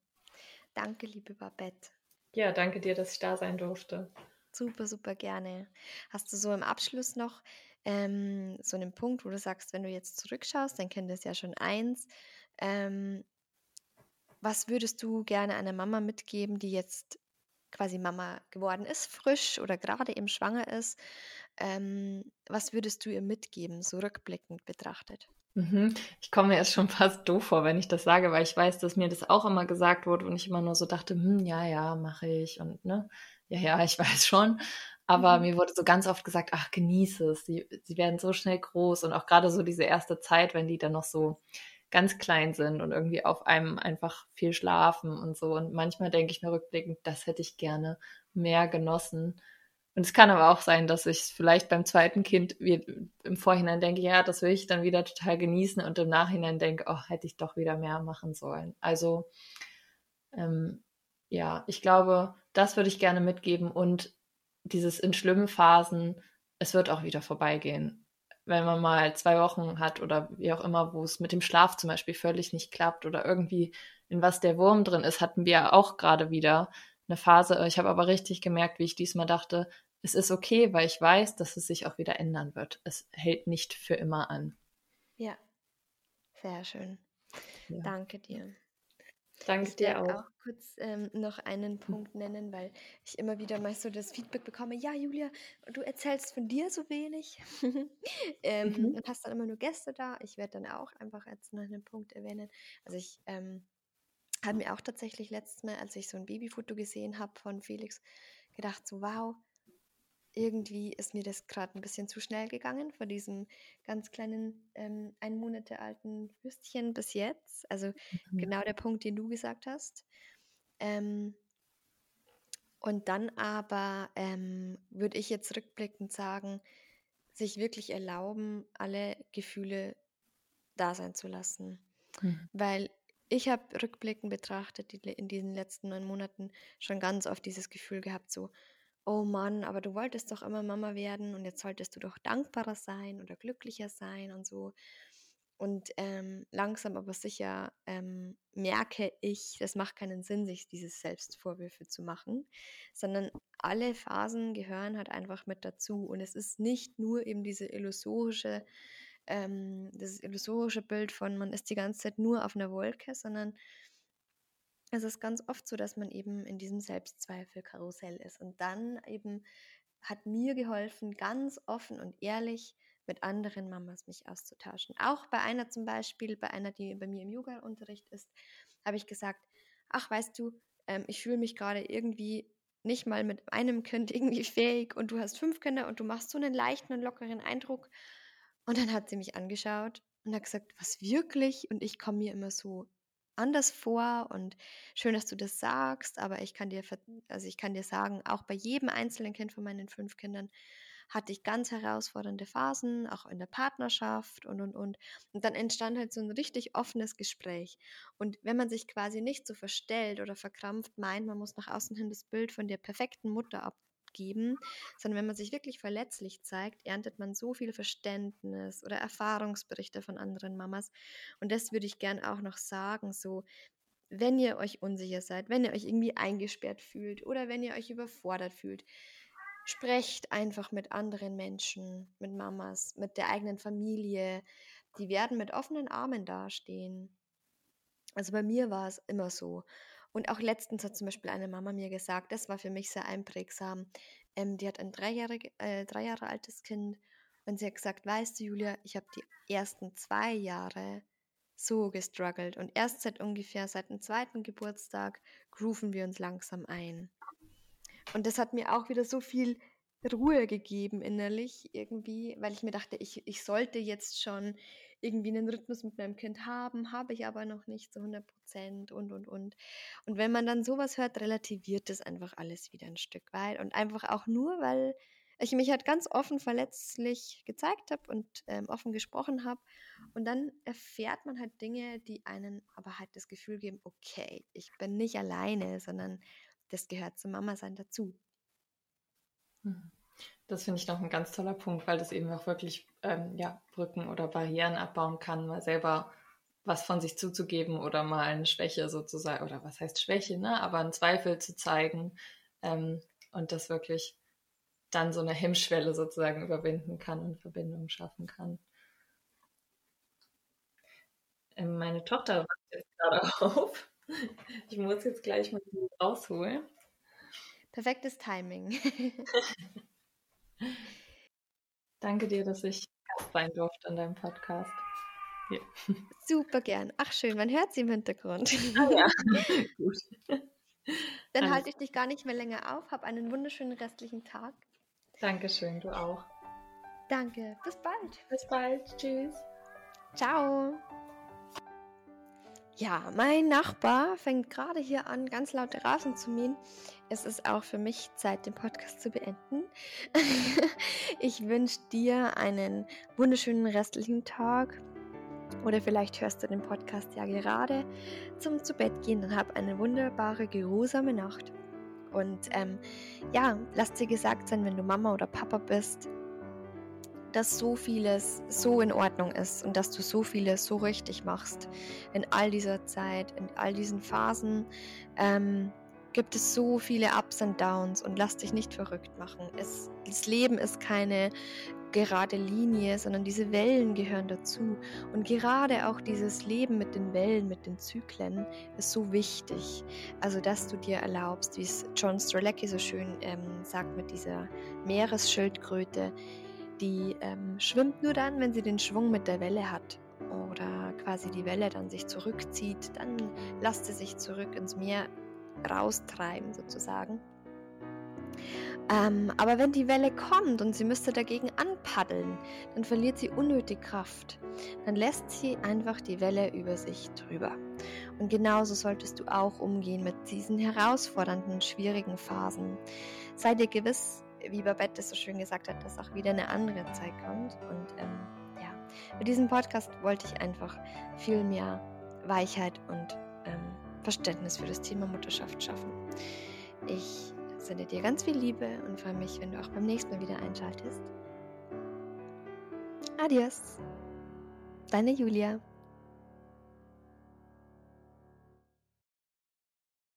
Danke, liebe Babette. Ja, danke dir, dass ich da sein durfte. Super, super gerne. Hast du so im Abschluss noch ähm, so einen Punkt, wo du sagst, wenn du jetzt zurückschaust, dein Kind ist ja schon eins, ähm, was würdest du gerne einer Mama mitgeben, die jetzt quasi Mama geworden ist, frisch oder gerade eben schwanger ist? Ähm, was würdest du ihr mitgeben, so rückblickend betrachtet? Mhm. Ich komme mir erst schon fast doof vor, wenn ich das sage, weil ich weiß, dass mir das auch immer gesagt wurde und ich immer nur so dachte, hm, ja, ja, mache ich und ne, ja, ja, ich weiß schon. Aber mhm. mir wurde so ganz oft gesagt, ach, genieße es, sie, sie werden so schnell groß und auch gerade so diese erste Zeit, wenn die dann noch so ganz klein sind und irgendwie auf einem einfach viel schlafen und so. Und manchmal denke ich mir rückblickend, das hätte ich gerne mehr genossen. Und es kann aber auch sein, dass ich vielleicht beim zweiten Kind im Vorhinein denke, ja, das will ich dann wieder total genießen und im Nachhinein denke, oh, hätte ich doch wieder mehr machen sollen. Also ähm, ja, ich glaube, das würde ich gerne mitgeben und dieses in schlimmen Phasen, es wird auch wieder vorbeigehen wenn man mal zwei Wochen hat oder wie auch immer, wo es mit dem Schlaf zum Beispiel völlig nicht klappt oder irgendwie in was der Wurm drin ist, hatten wir auch gerade wieder eine Phase. Ich habe aber richtig gemerkt, wie ich diesmal dachte, es ist okay, weil ich weiß, dass es sich auch wieder ändern wird. Es hält nicht für immer an. Ja, sehr schön. Ja. Danke dir. Danke ich dir auch. auch kurz ähm, noch einen. Punkt nennen, weil ich immer wieder mal so das Feedback bekomme, ja, Julia, du erzählst von dir so wenig ähm, mhm. und hast dann immer nur Gäste da. Ich werde dann auch einfach jetzt noch einen Punkt erwähnen. Also ich ähm, habe mir auch tatsächlich letztes Mal, als ich so ein Babyfoto gesehen habe von Felix, gedacht, so wow, irgendwie ist mir das gerade ein bisschen zu schnell gegangen von diesem ganz kleinen, ähm, ein Monate alten Würstchen bis jetzt. Also mhm. genau der Punkt, den du gesagt hast. Ähm, und dann aber ähm, würde ich jetzt rückblickend sagen, sich wirklich erlauben, alle Gefühle da sein zu lassen. Mhm. Weil ich habe rückblickend betrachtet, die, in diesen letzten neun Monaten schon ganz oft dieses Gefühl gehabt, so, oh Mann, aber du wolltest doch immer Mama werden und jetzt solltest du doch dankbarer sein oder glücklicher sein und so. Und ähm, langsam aber sicher ähm, merke ich, das macht keinen Sinn, sich dieses Selbstvorwürfe zu machen, sondern alle Phasen gehören halt einfach mit dazu. Und es ist nicht nur eben diese illusorische, ähm, das illusorische Bild von, man ist die ganze Zeit nur auf einer Wolke, sondern es ist ganz oft so, dass man eben in diesem Selbstzweifel-Karussell ist. Und dann eben hat mir geholfen, ganz offen und ehrlich mit anderen Mamas mich auszutauschen. Auch bei einer zum Beispiel, bei einer, die bei mir im Yoga-Unterricht ist, habe ich gesagt, ach, weißt du, ähm, ich fühle mich gerade irgendwie nicht mal mit einem Kind irgendwie fähig und du hast fünf Kinder und du machst so einen leichten und lockeren Eindruck. Und dann hat sie mich angeschaut und hat gesagt, was wirklich? Und ich komme mir immer so anders vor und schön, dass du das sagst, aber ich kann dir, also ich kann dir sagen, auch bei jedem einzelnen Kind von meinen fünf Kindern hatte ich ganz herausfordernde Phasen, auch in der Partnerschaft und, und, und. Und dann entstand halt so ein richtig offenes Gespräch. Und wenn man sich quasi nicht so verstellt oder verkrampft meint, man muss nach außen hin das Bild von der perfekten Mutter ab geben, sondern wenn man sich wirklich verletzlich zeigt, erntet man so viel Verständnis oder Erfahrungsberichte von anderen Mamas. Und das würde ich gern auch noch sagen, so wenn ihr euch unsicher seid, wenn ihr euch irgendwie eingesperrt fühlt oder wenn ihr euch überfordert fühlt, sprecht einfach mit anderen Menschen, mit Mamas, mit der eigenen Familie. Die werden mit offenen Armen dastehen. Also bei mir war es immer so. Und auch letztens hat zum Beispiel eine Mama mir gesagt, das war für mich sehr einprägsam. Ähm, die hat ein drei Jahre, äh, drei Jahre altes Kind und sie hat gesagt, weißt du, Julia, ich habe die ersten zwei Jahre so gestruggelt und erst seit ungefähr seit dem zweiten Geburtstag grooven wir uns langsam ein. Und das hat mir auch wieder so viel Ruhe gegeben innerlich irgendwie, weil ich mir dachte, ich, ich sollte jetzt schon irgendwie einen Rhythmus mit meinem Kind haben, habe ich aber noch nicht zu 100 Prozent und, und, und. Und wenn man dann sowas hört, relativiert das einfach alles wieder ein Stück weit und einfach auch nur, weil ich mich halt ganz offen verletzlich gezeigt habe und ähm, offen gesprochen habe. Und dann erfährt man halt Dinge, die einen aber halt das Gefühl geben, okay, ich bin nicht alleine, sondern das gehört zum Mama-Sein dazu. Mhm. Das finde ich noch ein ganz toller Punkt, weil das eben auch wirklich ähm, ja, Brücken oder Barrieren abbauen kann, mal selber was von sich zuzugeben oder mal eine Schwäche sozusagen, oder was heißt Schwäche, ne? aber einen Zweifel zu zeigen ähm, und das wirklich dann so eine Hemmschwelle sozusagen überwinden kann und Verbindungen schaffen kann. Ähm, meine Tochter wacht jetzt gerade auf. Ich muss jetzt gleich mal rausholen. Perfektes Timing. Danke dir, dass ich Gast sein durfte in deinem Podcast. Ja. Super gern. Ach schön, man hört sie im Hintergrund. Ah, ja, gut. Dann Alles. halte ich dich gar nicht mehr länger auf. Hab einen wunderschönen restlichen Tag. Dankeschön, du auch. Danke. Bis bald. Bis bald. Tschüss. Ciao. Ja, mein Nachbar fängt gerade hier an, ganz laut Rasen zu mähen. Es ist auch für mich Zeit, den Podcast zu beenden. ich wünsche dir einen wunderschönen restlichen Tag. Oder vielleicht hörst du den Podcast ja gerade zum zu Bett gehen. Dann hab eine wunderbare, geruhsame Nacht. Und ähm, ja, lass dir gesagt sein, wenn du Mama oder Papa bist, dass so vieles so in Ordnung ist und dass du so vieles so richtig machst in all dieser Zeit, in all diesen Phasen. Ähm, gibt es so viele Ups und Downs und lass dich nicht verrückt machen. Es, das Leben ist keine gerade Linie, sondern diese Wellen gehören dazu. Und gerade auch dieses Leben mit den Wellen, mit den Zyklen ist so wichtig. Also, dass du dir erlaubst, wie es John Strzelecki so schön ähm, sagt mit dieser Meeresschildkröte, die ähm, schwimmt nur dann, wenn sie den Schwung mit der Welle hat oder quasi die Welle dann sich zurückzieht, dann lasst sie sich zurück ins Meer raustreiben sozusagen. Ähm, aber wenn die Welle kommt und sie müsste dagegen anpaddeln, dann verliert sie unnötig Kraft. Dann lässt sie einfach die Welle über sich drüber. Und genauso solltest du auch umgehen mit diesen herausfordernden, schwierigen Phasen. Sei dir gewiss, wie Babette so schön gesagt hat, dass auch wieder eine andere Zeit kommt. Und ähm, ja, mit diesem Podcast wollte ich einfach viel mehr Weichheit und ähm, Verständnis für das Thema Mutterschaft schaffen. Ich sende dir ganz viel Liebe und freue mich, wenn du auch beim nächsten Mal wieder einschaltest. Adios! Deine Julia.